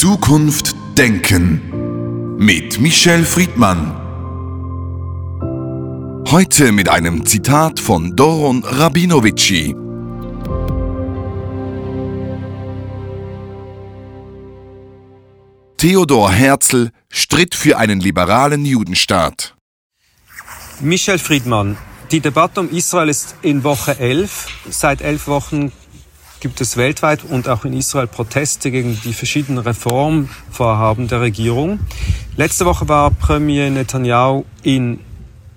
Zukunft denken mit Michel Friedmann. Heute mit einem Zitat von Doron Rabinovici. Theodor Herzl stritt für einen liberalen Judenstaat. Michel Friedmann, die Debatte um Israel ist in Woche 11. Seit elf Wochen gibt es weltweit und auch in Israel Proteste gegen die verschiedenen Reformvorhaben der Regierung. Letzte Woche war Premier Netanyahu in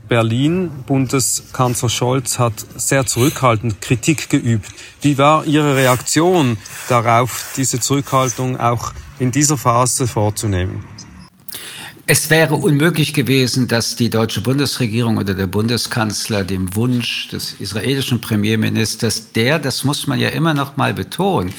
Berlin. Bundeskanzler Scholz hat sehr zurückhaltend Kritik geübt. Wie war Ihre Reaktion darauf, diese Zurückhaltung auch in dieser Phase vorzunehmen? Es wäre unmöglich gewesen, dass die deutsche Bundesregierung oder der Bundeskanzler dem Wunsch des israelischen Premierministers, der, das muss man ja immer noch mal betonen,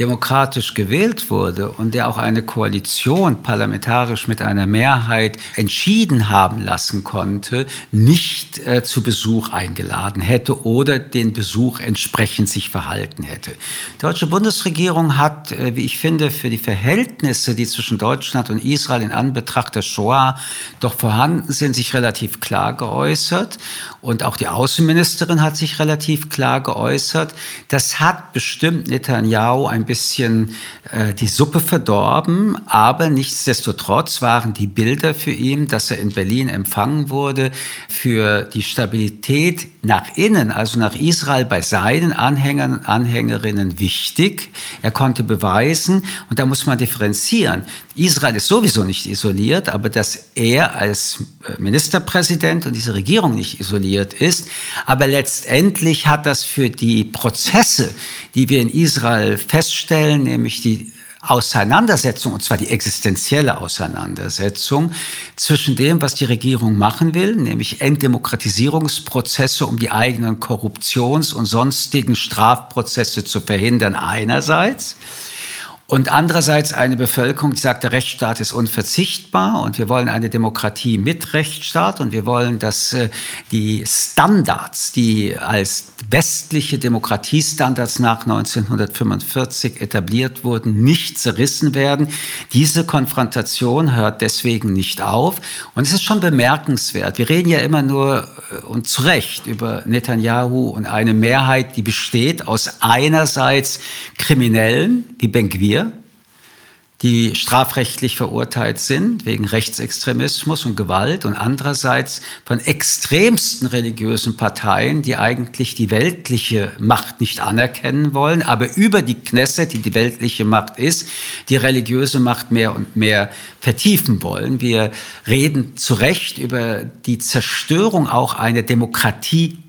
demokratisch gewählt wurde und der auch eine Koalition parlamentarisch mit einer Mehrheit entschieden haben lassen konnte, nicht äh, zu Besuch eingeladen hätte oder den Besuch entsprechend sich verhalten hätte. Die deutsche Bundesregierung hat, äh, wie ich finde, für die Verhältnisse, die zwischen Deutschland und Israel in Anbetracht der Shoah doch vorhanden sind, sich relativ klar geäußert. Und auch die Außenministerin hat sich relativ klar geäußert. Das hat bestimmt Netanyahu ein bisschen äh, die Suppe verdorben, aber nichtsdestotrotz waren die Bilder für ihn, dass er in Berlin empfangen wurde, für die Stabilität nach innen, also nach Israel bei seinen Anhängern und Anhängerinnen wichtig. Er konnte beweisen, und da muss man differenzieren, Israel ist sowieso nicht isoliert, aber dass er als äh, Ministerpräsident und diese Regierung nicht isoliert ist. Aber letztendlich hat das für die Prozesse, die wir in Israel feststellen, feststellen, nämlich die Auseinandersetzung, und zwar die existenzielle Auseinandersetzung zwischen dem, was die Regierung machen will, nämlich Entdemokratisierungsprozesse, um die eigenen Korruptions- und sonstigen Strafprozesse zu verhindern einerseits, und andererseits eine Bevölkerung, die sagt, der Rechtsstaat ist unverzichtbar und wir wollen eine Demokratie mit Rechtsstaat und wir wollen, dass äh, die Standards, die als westliche Demokratiestandards nach 1945 etabliert wurden, nicht zerrissen werden. Diese Konfrontation hört deswegen nicht auf. Und es ist schon bemerkenswert. Wir reden ja immer nur äh, und zu Recht über Netanyahu und eine Mehrheit, die besteht aus einerseits Kriminellen, wie Benguir, die strafrechtlich verurteilt sind wegen Rechtsextremismus und Gewalt und andererseits von extremsten religiösen Parteien, die eigentlich die weltliche Macht nicht anerkennen wollen, aber über die Knesset, die die weltliche Macht ist, die religiöse Macht mehr und mehr vertiefen wollen. Wir reden zu Recht über die Zerstörung auch einer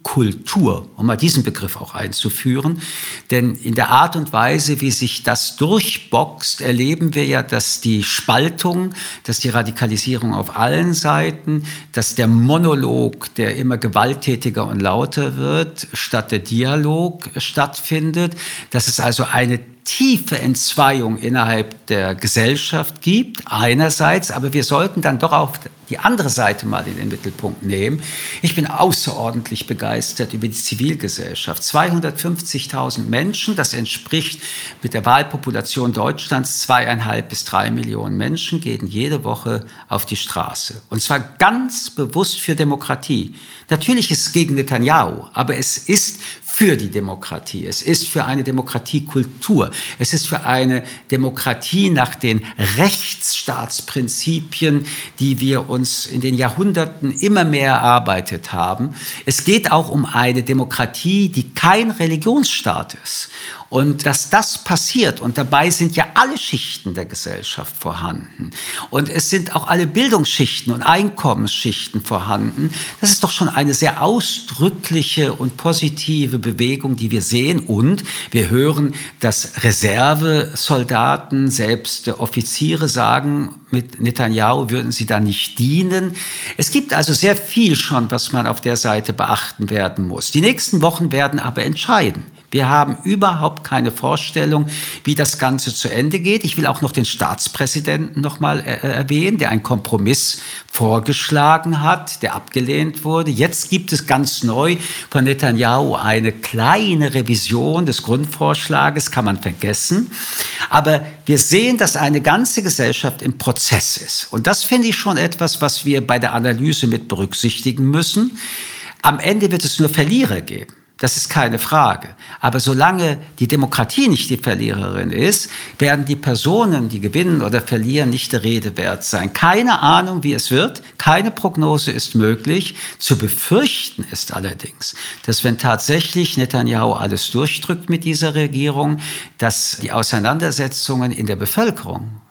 Demokratiekultur, um mal diesen Begriff auch einzuführen. Denn in der Art und Weise, wie sich das durchboxt, erleben wir ja, dass die Spaltung, dass die Radikalisierung auf allen Seiten, dass der Monolog, der immer gewalttätiger und lauter wird, statt der Dialog stattfindet, dass es also eine tiefe Entzweiung innerhalb der Gesellschaft gibt, einerseits, aber wir sollten dann doch auch die andere Seite mal in den Mittelpunkt nehmen. Ich bin außerordentlich begeistert über die Zivilgesellschaft. 250.000 Menschen, das entspricht mit der Wahlpopulation Deutschlands zweieinhalb bis drei Millionen Menschen, gehen jede Woche auf die Straße. Und zwar ganz bewusst für Demokratie. Natürlich ist es gegen Netanyahu, aber es ist für die Demokratie. Es ist für eine Demokratiekultur. Es ist für eine Demokratie nach den Rechtsstaatsprinzipien, die wir uns in den Jahrhunderten immer mehr erarbeitet haben. Es geht auch um eine Demokratie, die kein Religionsstaat ist. Und dass das passiert, und dabei sind ja alle Schichten der Gesellschaft vorhanden. Und es sind auch alle Bildungsschichten und Einkommensschichten vorhanden. Das ist doch schon eine sehr ausdrückliche und positive Bewegung, die wir sehen. Und wir hören, dass Reservesoldaten, selbst Offiziere sagen, mit Netanyahu würden sie da nicht dienen. Es gibt also sehr viel schon, was man auf der Seite beachten werden muss. Die nächsten Wochen werden aber entscheiden. Wir haben überhaupt keine Vorstellung, wie das Ganze zu Ende geht. Ich will auch noch den Staatspräsidenten noch mal äh, erwähnen, der einen Kompromiss vorgeschlagen hat, der abgelehnt wurde. Jetzt gibt es ganz neu von Netanyahu eine kleine Revision des Grundvorschlages, kann man vergessen. Aber wir sehen, dass eine ganze Gesellschaft im Prozess ist. Und das finde ich schon etwas, was wir bei der Analyse mit berücksichtigen müssen. Am Ende wird es nur Verlierer geben. Das ist keine Frage. Aber solange die Demokratie nicht die Verliererin ist, werden die Personen, die gewinnen oder verlieren, nicht der Rede wert sein. Keine Ahnung, wie es wird. Keine Prognose ist möglich. Zu befürchten ist allerdings, dass wenn tatsächlich Netanyahu alles durchdrückt mit dieser Regierung, dass die Auseinandersetzungen in der Bevölkerung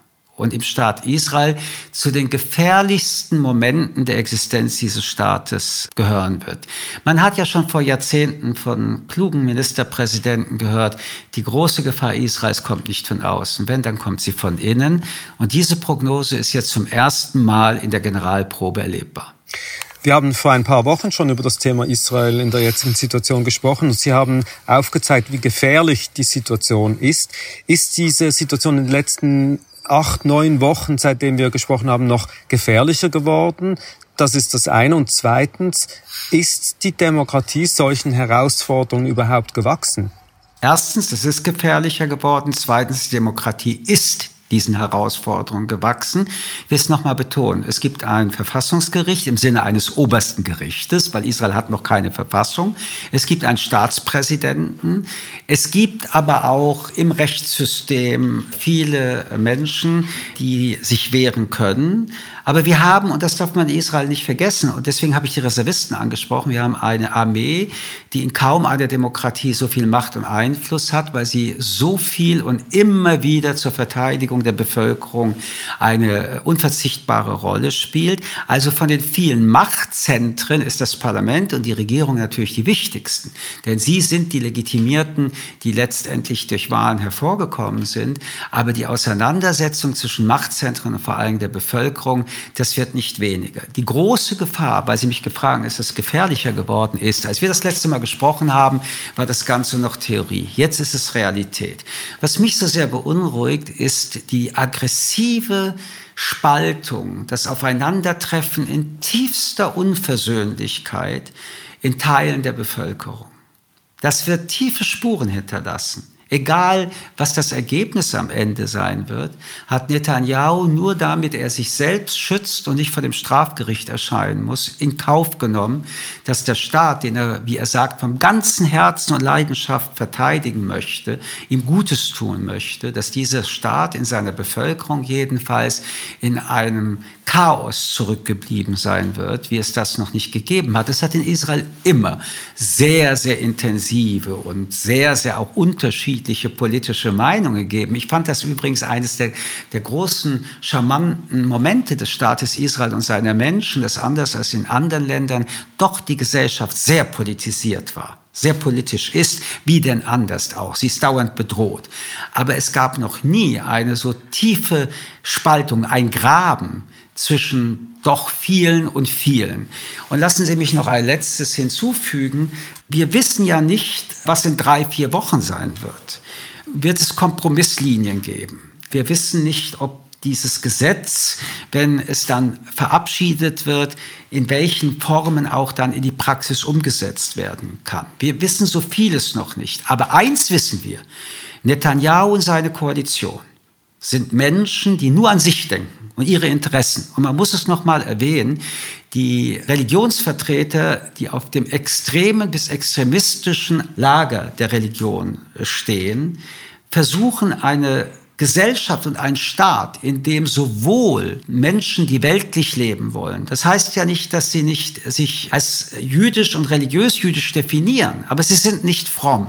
und im Staat Israel zu den gefährlichsten Momenten der Existenz dieses Staates gehören wird. Man hat ja schon vor Jahrzehnten von klugen Ministerpräsidenten gehört, die große Gefahr Israels kommt nicht von außen. Wenn, dann kommt sie von innen. Und diese Prognose ist jetzt zum ersten Mal in der Generalprobe erlebbar. Wir haben vor ein paar Wochen schon über das Thema Israel in der jetzigen Situation gesprochen und Sie haben aufgezeigt, wie gefährlich die Situation ist. Ist diese Situation in den letzten acht, neun Wochen, seitdem wir gesprochen haben, noch gefährlicher geworden. Das ist das eine. Und zweitens, ist die Demokratie solchen Herausforderungen überhaupt gewachsen? Erstens, es ist gefährlicher geworden. Zweitens, die Demokratie ist diesen Herausforderungen gewachsen. Ich will es nochmal betonen. Es gibt ein Verfassungsgericht im Sinne eines obersten Gerichtes, weil Israel hat noch keine Verfassung. Es gibt einen Staatspräsidenten. Es gibt aber auch im Rechtssystem viele Menschen, die sich wehren können. Aber wir haben, und das darf man in Israel nicht vergessen, und deswegen habe ich die Reservisten angesprochen, wir haben eine Armee, die in kaum einer Demokratie so viel Macht und Einfluss hat, weil sie so viel und immer wieder zur Verteidigung der Bevölkerung eine unverzichtbare Rolle spielt. Also von den vielen Machtzentren ist das Parlament und die Regierung natürlich die wichtigsten. Denn sie sind die Legitimierten, die letztendlich durch Wahlen hervorgekommen sind. Aber die Auseinandersetzung zwischen Machtzentren und vor allem der Bevölkerung das wird nicht weniger. Die große Gefahr, weil Sie mich gefragt haben, ist es gefährlicher geworden ist, als wir das letzte Mal gesprochen haben, war das Ganze noch Theorie. Jetzt ist es Realität. Was mich so sehr beunruhigt, ist die aggressive Spaltung, das Aufeinandertreffen in tiefster Unversöhnlichkeit in Teilen der Bevölkerung. Das wird tiefe Spuren hinterlassen. Egal, was das Ergebnis am Ende sein wird, hat Netanyahu nur damit er sich selbst schützt und nicht vor dem Strafgericht erscheinen muss, in Kauf genommen, dass der Staat, den er, wie er sagt, vom ganzen Herzen und Leidenschaft verteidigen möchte, ihm Gutes tun möchte, dass dieser Staat in seiner Bevölkerung jedenfalls in einem Chaos zurückgeblieben sein wird, wie es das noch nicht gegeben hat. Es hat in Israel immer sehr, sehr intensive und sehr, sehr auch unterschiedliche politische Meinungen gegeben. Ich fand das übrigens eines der, der großen charmanten Momente des Staates Israel und seiner Menschen, dass anders als in anderen Ländern doch die Gesellschaft sehr politisiert war sehr politisch ist, wie denn anders auch. Sie ist dauernd bedroht. Aber es gab noch nie eine so tiefe Spaltung, ein Graben zwischen doch vielen und vielen. Und lassen Sie mich noch ein letztes hinzufügen. Wir wissen ja nicht, was in drei, vier Wochen sein wird. Wird es Kompromisslinien geben? Wir wissen nicht, ob dieses Gesetz, wenn es dann verabschiedet wird, in welchen Formen auch dann in die Praxis umgesetzt werden kann. Wir wissen so vieles noch nicht. Aber eins wissen wir. Netanyahu und seine Koalition sind Menschen, die nur an sich denken und ihre Interessen. Und man muss es noch mal erwähnen, die Religionsvertreter, die auf dem extremen bis extremistischen Lager der Religion stehen, versuchen eine Gesellschaft und ein Staat, in dem sowohl Menschen, die weltlich leben wollen, das heißt ja nicht, dass sie nicht sich als jüdisch und religiös jüdisch definieren, aber sie sind nicht fromm.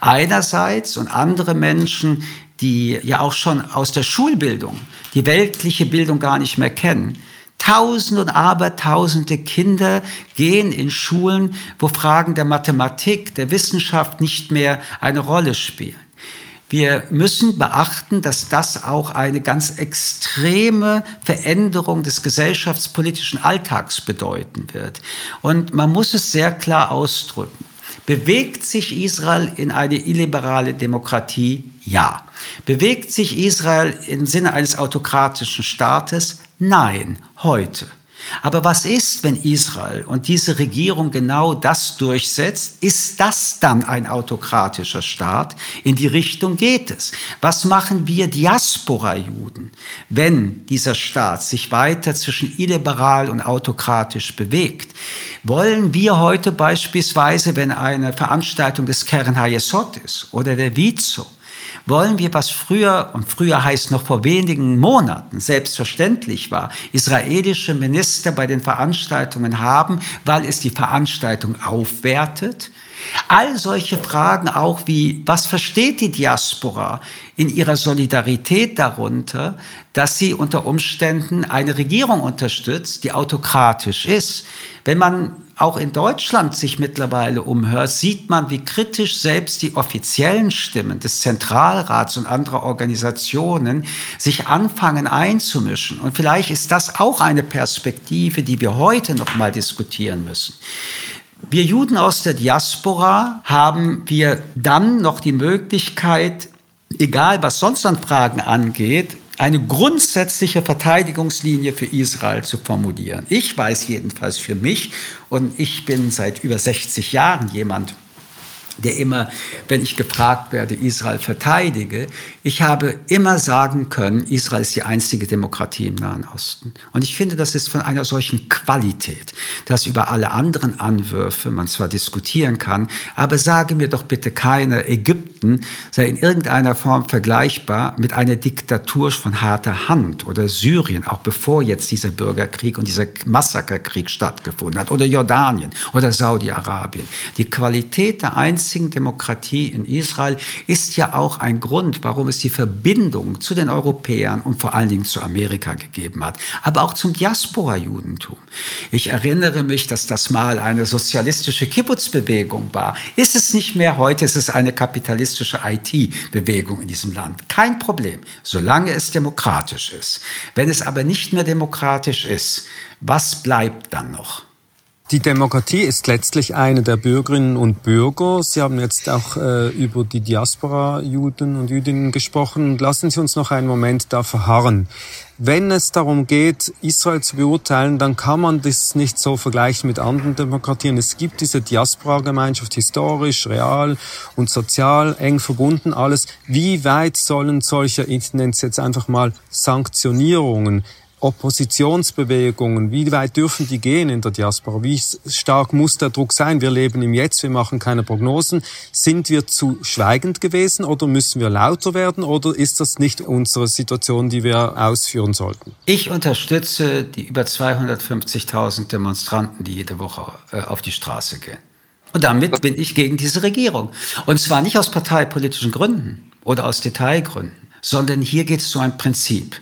Einerseits und andere Menschen, die ja auch schon aus der Schulbildung die weltliche Bildung gar nicht mehr kennen. Tausende und Abertausende Kinder gehen in Schulen, wo Fragen der Mathematik, der Wissenschaft nicht mehr eine Rolle spielen. Wir müssen beachten, dass das auch eine ganz extreme Veränderung des gesellschaftspolitischen Alltags bedeuten wird. Und man muss es sehr klar ausdrücken. Bewegt sich Israel in eine illiberale Demokratie? Ja. Bewegt sich Israel im Sinne eines autokratischen Staates? Nein, heute. Aber was ist, wenn Israel und diese Regierung genau das durchsetzt? Ist das dann ein autokratischer Staat? In die Richtung geht es. Was machen wir Diaspora-Juden, wenn dieser Staat sich weiter zwischen illiberal und autokratisch bewegt? Wollen wir heute beispielsweise, wenn eine Veranstaltung des Keren Hayesot ist oder der Vizo, wollen wir, was früher, und früher heißt noch vor wenigen Monaten selbstverständlich war, israelische Minister bei den Veranstaltungen haben, weil es die Veranstaltung aufwertet? All solche Fragen auch wie, was versteht die Diaspora in ihrer Solidarität darunter, dass sie unter Umständen eine Regierung unterstützt, die autokratisch ist? Wenn man auch in Deutschland sich mittlerweile umhört, sieht man, wie kritisch selbst die offiziellen Stimmen des Zentralrats und anderer Organisationen sich anfangen einzumischen. Und vielleicht ist das auch eine Perspektive, die wir heute noch mal diskutieren müssen. Wir Juden aus der Diaspora haben wir dann noch die Möglichkeit, egal was sonst an Fragen angeht, eine grundsätzliche Verteidigungslinie für Israel zu formulieren. Ich weiß jedenfalls für mich, und ich bin seit über 60 Jahren jemand, der immer, wenn ich gefragt werde, Israel verteidige, ich habe immer sagen können, Israel ist die einzige Demokratie im Nahen Osten. Und ich finde, das ist von einer solchen Qualität, dass über alle anderen Anwürfe man zwar diskutieren kann, aber sage mir doch bitte keine, Ägypten sei in irgendeiner Form vergleichbar mit einer Diktatur von harter Hand oder Syrien, auch bevor jetzt dieser Bürgerkrieg und dieser Massakerkrieg stattgefunden hat, oder Jordanien oder Saudi-Arabien. Die Qualität der einzigen Demokratie in Israel ist ja auch ein Grund, warum es die Verbindung zu den Europäern und vor allen Dingen zu Amerika gegeben hat, aber auch zum Diaspora-Judentum. Ich erinnere mich, dass das mal eine sozialistische Kibbutz-Bewegung war. Ist es nicht mehr heute, ist es eine kapitalistische IT-Bewegung in diesem Land. Kein Problem, solange es demokratisch ist. Wenn es aber nicht mehr demokratisch ist, was bleibt dann noch? Die Demokratie ist letztlich eine der Bürgerinnen und Bürger. Sie haben jetzt auch äh, über die Diaspora-Juden und Jüdinnen gesprochen. Lassen Sie uns noch einen Moment da verharren. Wenn es darum geht, Israel zu beurteilen, dann kann man das nicht so vergleichen mit anderen Demokratien. Es gibt diese Diaspora-Gemeinschaft historisch, real und sozial eng verbunden alles. Wie weit sollen solche, ich jetzt einfach mal Sanktionierungen Oppositionsbewegungen, wie weit dürfen die gehen in der Diaspora? Wie stark muss der Druck sein? Wir leben im Jetzt, wir machen keine Prognosen. Sind wir zu schweigend gewesen oder müssen wir lauter werden oder ist das nicht unsere Situation, die wir ausführen sollten? Ich unterstütze die über 250.000 Demonstranten, die jede Woche äh, auf die Straße gehen. Und damit bin ich gegen diese Regierung. Und zwar nicht aus parteipolitischen Gründen oder aus Detailgründen, sondern hier geht es um ein Prinzip.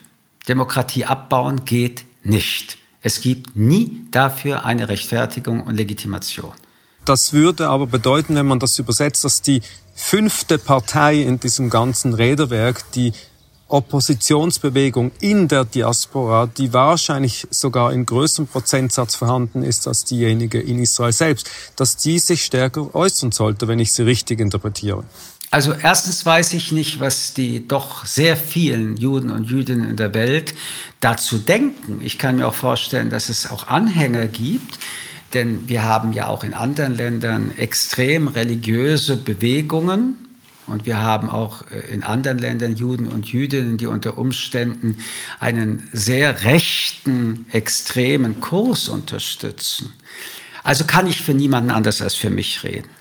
Demokratie abbauen geht nicht. Es gibt nie dafür eine Rechtfertigung und Legitimation. Das würde aber bedeuten, wenn man das übersetzt, dass die fünfte Partei in diesem ganzen Räderwerk, die Oppositionsbewegung in der Diaspora, die wahrscheinlich sogar in größerem Prozentsatz vorhanden ist als diejenige in Israel selbst, dass die sich stärker äußern sollte, wenn ich sie richtig interpretiere. Also erstens weiß ich nicht, was die doch sehr vielen Juden und Jüdinnen in der Welt dazu denken. Ich kann mir auch vorstellen, dass es auch Anhänger gibt, denn wir haben ja auch in anderen Ländern extrem religiöse Bewegungen. Und wir haben auch äh, in anderen Ländern Juden und Jüdinnen, die unter Umständen einen sehr rechten, extremen Kurs unterstützen. Also kann ich für niemanden anders als für mich reden.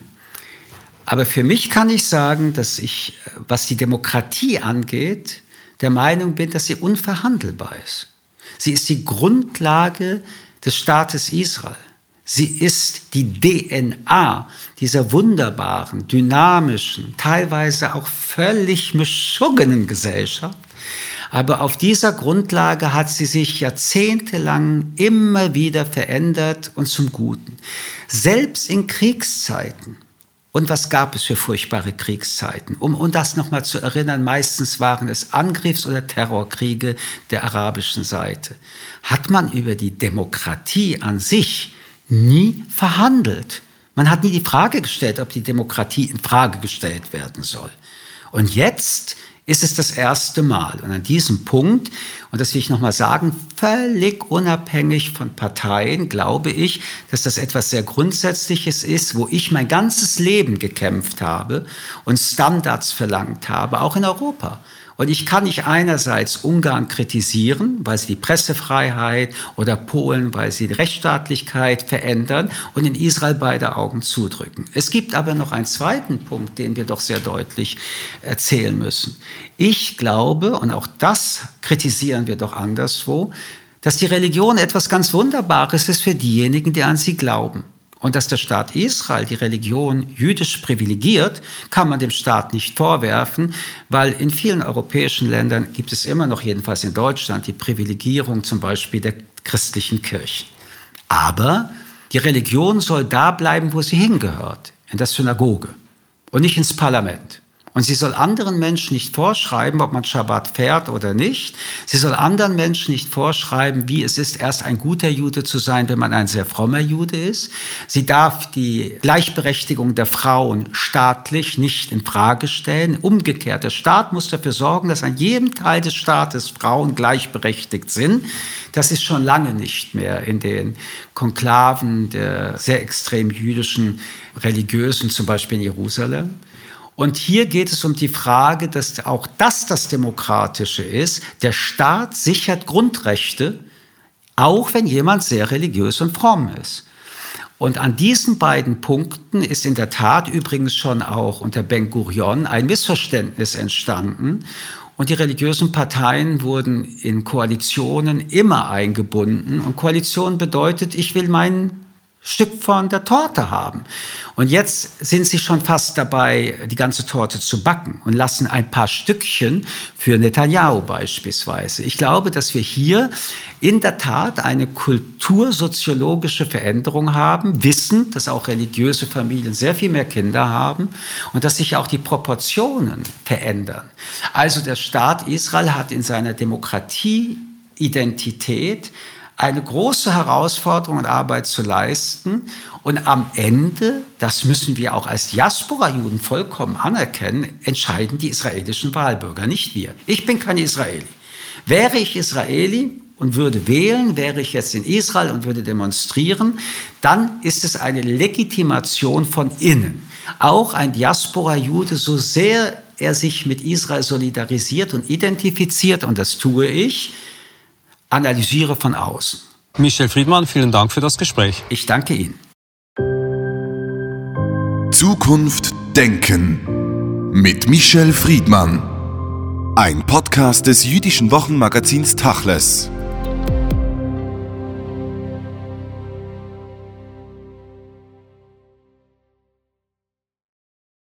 Aber für mich kann ich sagen, dass ich, was die Demokratie angeht, der Meinung bin, dass sie unverhandelbar ist. Sie ist die Grundlage des Staates Israel. Sie ist die DNA dieser wunderbaren, dynamischen, teilweise auch völlig mischuggenen Gesellschaft. Aber auf dieser Grundlage hat sie sich jahrzehntelang immer wieder verändert und zum Guten. Selbst in Kriegszeiten und was gab es für furchtbare Kriegszeiten? Um, um das nochmal zu erinnern, meistens waren es Angriffs- oder Terrorkriege der arabischen Seite. Hat man über die Demokratie an sich nie verhandelt. Man hat nie die Frage gestellt, ob die Demokratie in Frage gestellt werden soll. Und jetzt ist es das erste Mal. Und an diesem Punkt, und das will ich nochmal sagen, völlig unabhängig von Parteien, glaube ich, dass das etwas sehr Grundsätzliches ist, wo ich mein ganzes Leben gekämpft habe und Standards verlangt habe, auch in Europa. Und ich kann nicht einerseits Ungarn kritisieren, weil sie die Pressefreiheit oder Polen, weil sie die Rechtsstaatlichkeit verändern und in Israel beide Augen zudrücken. Es gibt aber noch einen zweiten Punkt, den wir doch sehr deutlich erzählen müssen. Ich glaube, und auch das kritisieren wir doch anderswo, dass die Religion etwas ganz Wunderbares ist für diejenigen, die an sie glauben. Und dass der Staat Israel die Religion jüdisch privilegiert, kann man dem Staat nicht vorwerfen, weil in vielen europäischen Ländern gibt es immer noch, jedenfalls in Deutschland, die Privilegierung zum Beispiel der christlichen Kirchen. Aber die Religion soll da bleiben, wo sie hingehört, in der Synagoge und nicht ins Parlament. Und sie soll anderen Menschen nicht vorschreiben, ob man Schabbat fährt oder nicht. Sie soll anderen Menschen nicht vorschreiben, wie es ist, erst ein guter Jude zu sein, wenn man ein sehr frommer Jude ist. Sie darf die Gleichberechtigung der Frauen staatlich nicht in Frage stellen. Umgekehrt, der Staat muss dafür sorgen, dass an jedem Teil des Staates Frauen gleichberechtigt sind. Das ist schon lange nicht mehr in den Konklaven der sehr extrem jüdischen Religiösen, zum Beispiel in Jerusalem. Und hier geht es um die Frage, dass auch das das Demokratische ist. Der Staat sichert Grundrechte, auch wenn jemand sehr religiös und fromm ist. Und an diesen beiden Punkten ist in der Tat übrigens schon auch unter Ben Gurion ein Missverständnis entstanden. Und die religiösen Parteien wurden in Koalitionen immer eingebunden. Und Koalition bedeutet, ich will meinen Stück von der Torte haben. Und jetzt sind sie schon fast dabei, die ganze Torte zu backen und lassen ein paar Stückchen für Netanyahu beispielsweise. Ich glaube, dass wir hier in der Tat eine kultursoziologische Veränderung haben, wissen, dass auch religiöse Familien sehr viel mehr Kinder haben und dass sich auch die Proportionen verändern. Also der Staat Israel hat in seiner Demokratieidentität eine große Herausforderung und Arbeit zu leisten. Und am Ende, das müssen wir auch als Diaspora-Juden vollkommen anerkennen, entscheiden die israelischen Wahlbürger, nicht wir. Ich bin kein Israeli. Wäre ich Israeli und würde wählen, wäre ich jetzt in Israel und würde demonstrieren, dann ist es eine Legitimation von innen. Auch ein Diaspora-Jude, so sehr er sich mit Israel solidarisiert und identifiziert, und das tue ich, analysiere von außen. Michel Friedmann, vielen Dank für das Gespräch. Ich danke Ihnen. Zukunft Denken mit Michel Friedmann. Ein Podcast des jüdischen Wochenmagazins Tachles.